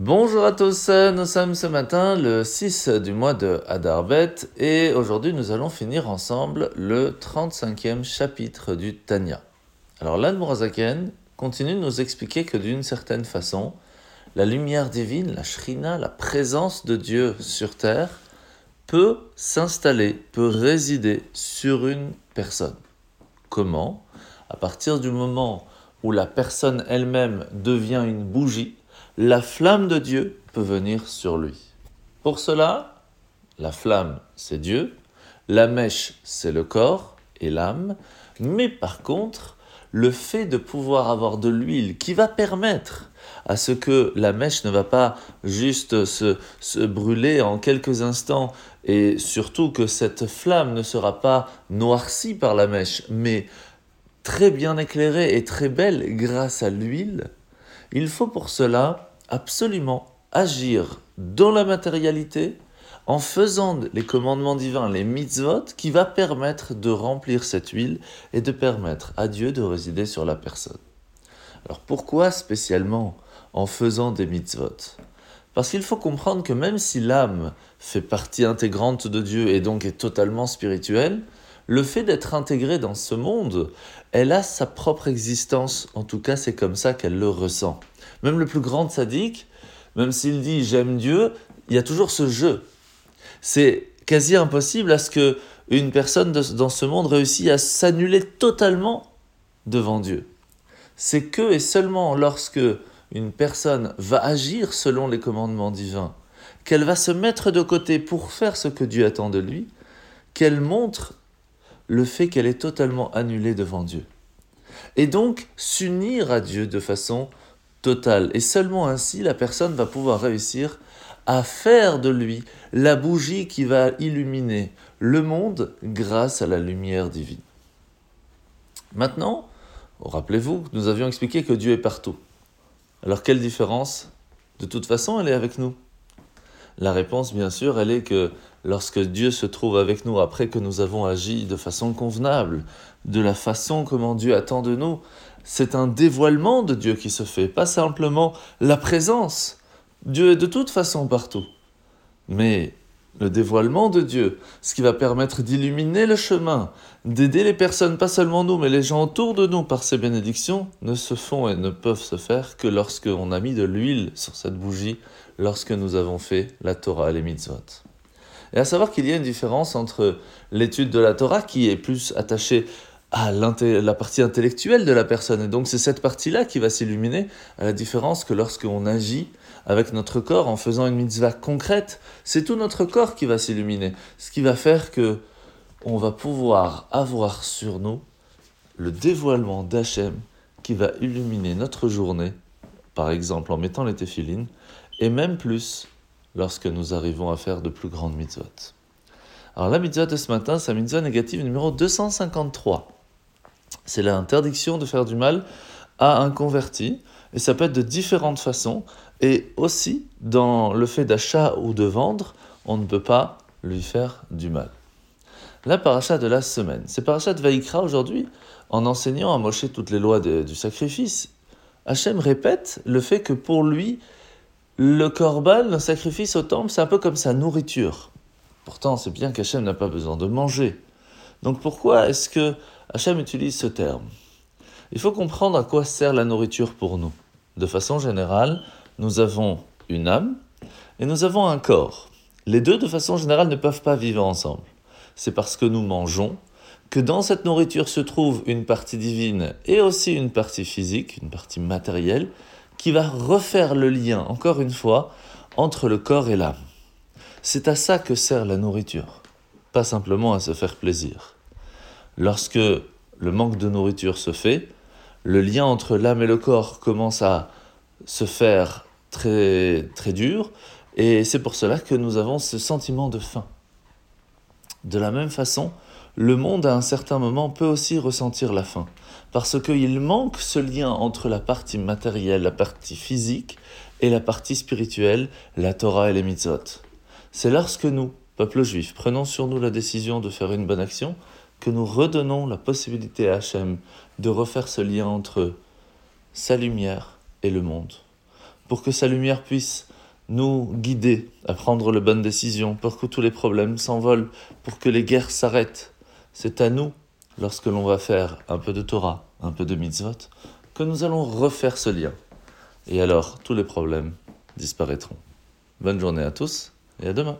Bonjour à tous, nous sommes ce matin le 6 du mois de Adarbet et aujourd'hui nous allons finir ensemble le 35e chapitre du Tanya. Alors l'Anne Mourazaken continue de nous expliquer que d'une certaine façon, la lumière divine, la Shrina, la présence de Dieu sur terre, peut s'installer, peut résider sur une personne. Comment? À partir du moment où la personne elle-même devient une bougie, la flamme de Dieu peut venir sur lui. Pour cela, la flamme, c'est Dieu, la mèche, c'est le corps et l'âme, mais par contre, le fait de pouvoir avoir de l'huile qui va permettre à ce que la mèche ne va pas juste se, brûler en quelques instants et surtout que cette flamme ne sera pas noircie par la mèche, mais très bien éclairée et très belle grâce à l'huile, il faut pour cela absolument agir dans la matérialité en faisant les commandements divins, les mitzvot, qui va permettre de remplir cette huile et de permettre à Dieu de résider sur la personne. Alors pourquoi spécialement en faisant des mitzvot? Parce qu'il faut comprendre que même si l'âme fait partie intégrante de Dieu et donc est totalement spirituelle, le fait d'être intégrée dans ce monde, elle a sa propre existence, en tout cas c'est comme ça qu'elle le ressent. Même le plus grand sadique, même s'il dit j'aime Dieu, il y a toujours ce jeu. C'est quasi impossible à ce que une personne dans ce monde réussisse à s'annuler totalement devant Dieu. C'est que et seulement lorsque une personne va agir selon les commandements divins, qu'elle va se mettre de côté pour faire ce que Dieu attend de lui, qu'elle montre le fait qu'elle est totalement annulée devant Dieu. Et donc s'unir à Dieu de façon totale. Et seulement ainsi, la personne va pouvoir réussir à faire de lui la bougie qui va illuminer le monde grâce à la lumière divine. Maintenant, rappelez-vous, nous avions expliqué que Dieu est partout. Alors quelle différence? De toute façon, elle est avec nous. La réponse, bien sûr, elle est que lorsque Dieu se trouve avec nous après que nous avons agi de façon convenable, de la façon comment Dieu attend de nous, c'est un dévoilement de Dieu qui se fait, pas simplement la présence. Dieu est de toute façon partout. Mais le dévoilement de Dieu, ce qui va permettre d'illuminer le chemin, d'aider les personnes, pas seulement nous, mais les gens autour de nous par ces bénédictions, ne se font et ne peuvent se faire que lorsque on a mis de l'huile sur cette bougie, lorsque nous avons fait la Torah et les mitzvot. Et à savoir qu'il y a une différence entre l'étude de la Torah qui est plus attachée à la partie intellectuelle de la personne. Et donc c'est cette partie-là qui va s'illuminer, à la différence que lorsqu'on agit avec notre corps en faisant une mitzvah concrète, c'est tout notre corps qui va s'illuminer. Ce qui va faire que on va pouvoir avoir sur nous le dévoilement d'Hachem qui va illuminer notre journée, par exemple en mettant les téphilines, et même plus lorsque nous arrivons à faire de plus grandes mitzvot. Alors la mitzvah de ce matin, c'est la mitzvah négative numéro 253 c'est l'interdiction de faire du mal à un converti. Et ça peut être de différentes façons. Et aussi, dans le fait d'achat ou de vendre, on ne peut pas lui faire du mal. La paracha de la semaine. C'est paracha de Vaïkra aujourd'hui, en enseignant à Moshe toutes les lois du sacrifice. Hachem répète le fait que pour lui, le korban, le sacrifice au temple, c'est un peu comme sa nourriture. Pourtant, c'est bien qu'Hachem n'a pas besoin de manger. Donc pourquoi est-ce que Hachem utilise ce terme? Il faut comprendre à quoi sert la nourriture pour nous. De façon générale, nous avons une âme et nous avons un corps. Les deux, de façon générale, ne peuvent pas vivre ensemble. C'est parce que nous mangeons que dans cette nourriture se trouve une partie divine et aussi une partie physique, une partie matérielle, qui va refaire le lien, encore une fois, entre le corps et l'âme. C'est à ça que sert la nourriture, pas simplement à se faire plaisir. Lorsque le manque de nourriture se fait, le lien entre l'âme et le corps commence à se faire très, très dur, et c'est pour cela que nous avons ce sentiment de faim. De la même façon, le monde à un certain moment peut aussi ressentir la faim, parce qu'il manque ce lien entre la partie matérielle, la partie physique, et la partie spirituelle, la Torah et les mitzvot. C'est lorsque nous, peuple juif, prenons sur nous la décision de faire une bonne action, que nous redonnons la possibilité à Hachem de refaire ce lien entre sa lumière et le monde. pour que sa lumière puisse nous guider à prendre les bonnes décisions, pour que tous les problèmes s'envolent, pour que les guerres s'arrêtent. C'est à nous, lorsque l'on va faire un peu de Torah, un peu de mitzvot, que nous allons refaire ce lien. Et alors, tous les problèmes disparaîtront. Bonne journée à tous et à demain.